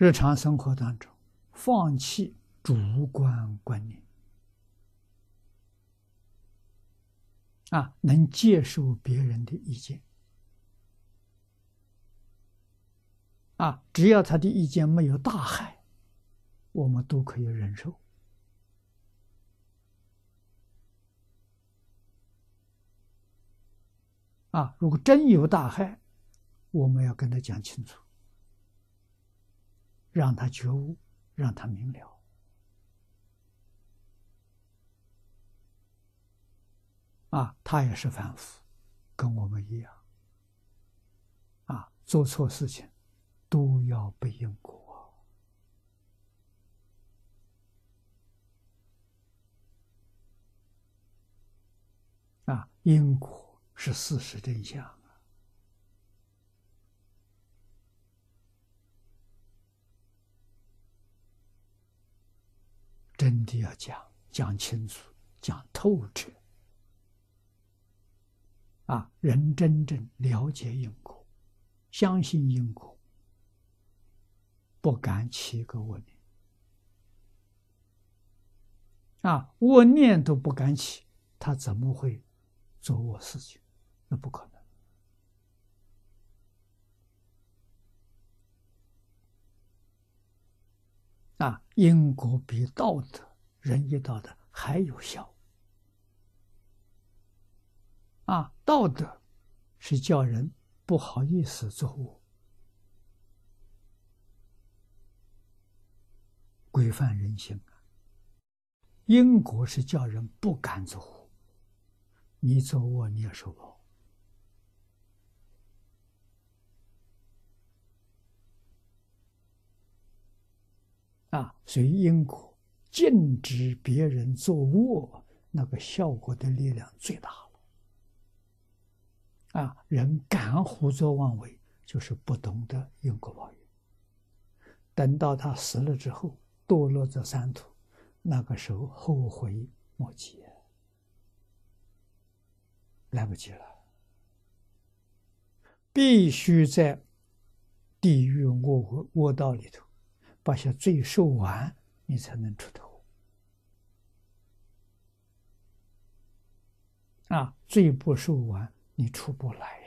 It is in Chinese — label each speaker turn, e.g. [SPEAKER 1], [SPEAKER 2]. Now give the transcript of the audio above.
[SPEAKER 1] 日常生活当中，放弃主观观念，啊，能接受别人的意见，啊，只要他的意见没有大害，我们都可以忍受。啊，如果真有大害，我们要跟他讲清楚，让他觉悟，让他明了。啊，他也是凡夫，跟我们一样。啊，做错事情都要背因果。啊，因果。是事实真相真的要讲讲清楚，讲透彻啊！人真正了解因果，相信因果，不敢起个恶念啊！恶念都不敢起，他怎么会做恶事情？那不可能啊！因果比道德、仁义道德还有效啊！道德是叫人不好意思做恶，规范人性啊；因果是叫人不敢做恶，你做恶你也受报。啊，所以因果禁止别人做恶，那个效果的力量最大了。啊，人敢胡作妄为，就是不懂得因果报应。等到他死了之后，堕落这三途，那个时候后悔莫及，来不及了。必须在地狱恶恶道里头。把些罪受完，你才能出头。啊，罪不受完，你出不来。